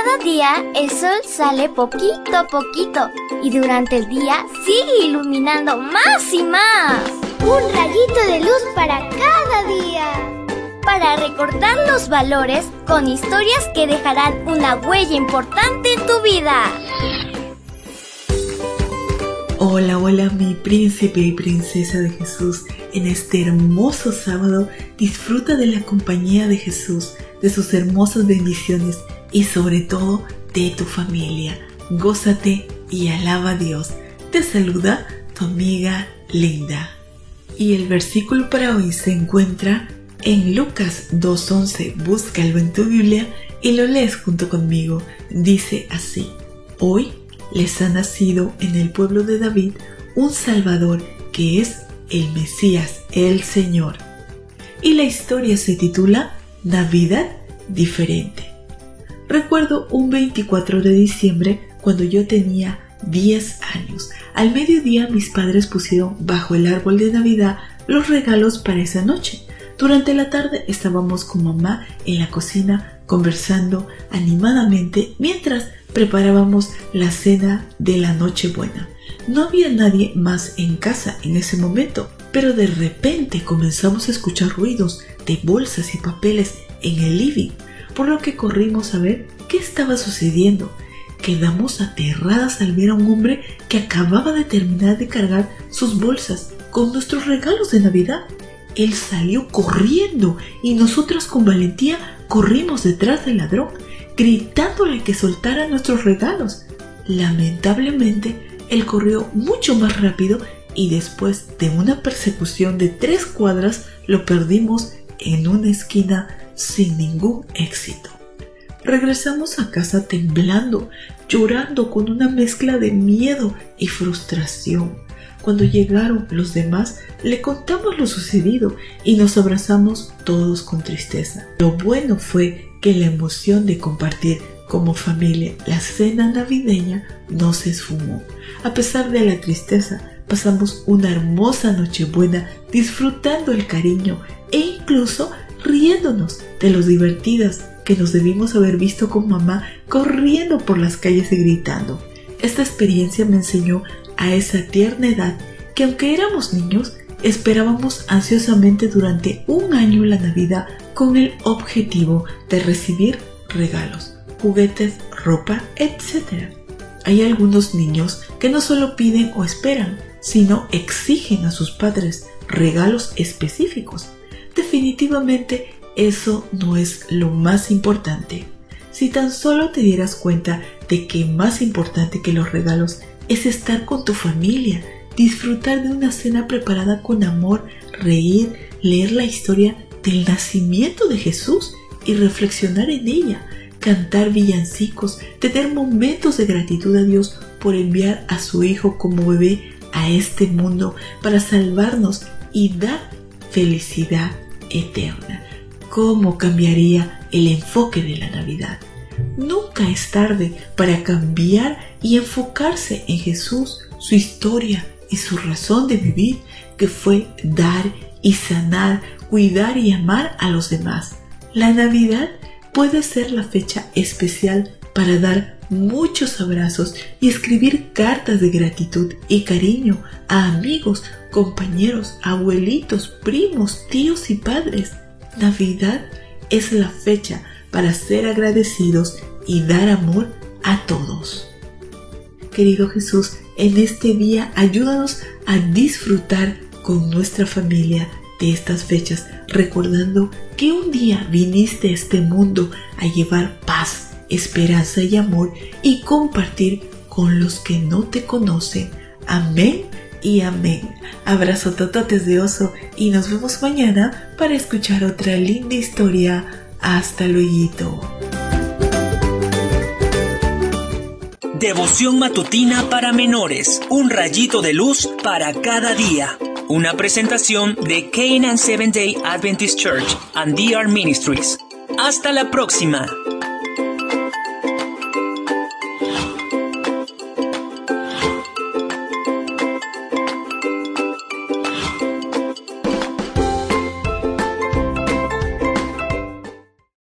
Cada día el sol sale poquito a poquito y durante el día sigue iluminando más y más. Un rayito de luz para cada día. Para recordar los valores con historias que dejarán una huella importante en tu vida. Hola, hola mi príncipe y princesa de Jesús. En este hermoso sábado disfruta de la compañía de Jesús, de sus hermosas bendiciones y sobre todo de tu familia. Gózate y alaba a Dios. Te saluda tu amiga Linda. Y el versículo para hoy se encuentra en Lucas 2.11. Búscalo en tu Biblia y lo lees junto conmigo. Dice así, hoy les ha nacido en el pueblo de David un Salvador que es el Mesías, el Señor. Y la historia se titula Navidad diferente. Recuerdo un 24 de diciembre cuando yo tenía 10 años. Al mediodía mis padres pusieron bajo el árbol de Navidad los regalos para esa noche. Durante la tarde estábamos con mamá en la cocina conversando animadamente mientras preparábamos la cena de la Nochebuena. No había nadie más en casa en ese momento, pero de repente comenzamos a escuchar ruidos de bolsas y papeles en el living por lo que corrimos a ver qué estaba sucediendo. Quedamos aterradas al ver a un hombre que acababa de terminar de cargar sus bolsas con nuestros regalos de Navidad. Él salió corriendo y nosotras con valentía corrimos detrás del ladrón, gritándole que soltara nuestros regalos. Lamentablemente, él corrió mucho más rápido y después de una persecución de tres cuadras lo perdimos en una esquina sin ningún éxito. Regresamos a casa temblando, llorando con una mezcla de miedo y frustración. Cuando llegaron los demás, le contamos lo sucedido y nos abrazamos todos con tristeza. Lo bueno fue que la emoción de compartir como familia la cena navideña no se esfumó. A pesar de la tristeza, pasamos una hermosa Nochebuena disfrutando el cariño e incluso riéndonos de los divertidas que nos debimos haber visto con mamá corriendo por las calles y gritando. Esta experiencia me enseñó a esa tierna edad que aunque éramos niños, esperábamos ansiosamente durante un año la Navidad con el objetivo de recibir regalos, juguetes, ropa, etc. Hay algunos niños que no solo piden o esperan, sino exigen a sus padres regalos específicos definitivamente eso no es lo más importante. Si tan solo te dieras cuenta de que más importante que los regalos es estar con tu familia, disfrutar de una cena preparada con amor, reír, leer la historia del nacimiento de Jesús y reflexionar en ella, cantar villancicos, tener momentos de gratitud a Dios por enviar a su Hijo como bebé a este mundo para salvarnos y dar felicidad eterna. ¿Cómo cambiaría el enfoque de la Navidad? Nunca es tarde para cambiar y enfocarse en Jesús, su historia y su razón de vivir, que fue dar y sanar, cuidar y amar a los demás. La Navidad puede ser la fecha especial para dar muchos abrazos y escribir cartas de gratitud y cariño a amigos, compañeros, abuelitos, primos, tíos y padres. Navidad es la fecha para ser agradecidos y dar amor a todos. Querido Jesús, en este día ayúdanos a disfrutar con nuestra familia de estas fechas, recordando que un día viniste a este mundo a llevar paz, esperanza y amor y compartir con los que no te conocen. Amén y amén. Abrazo tototes de oso y nos vemos mañana para escuchar otra linda historia. Hasta luego. Devoción matutina para menores. Un rayito de luz para cada día. Una presentación de Canaan Seventh Day Adventist Church and DR Ministries. Hasta la próxima.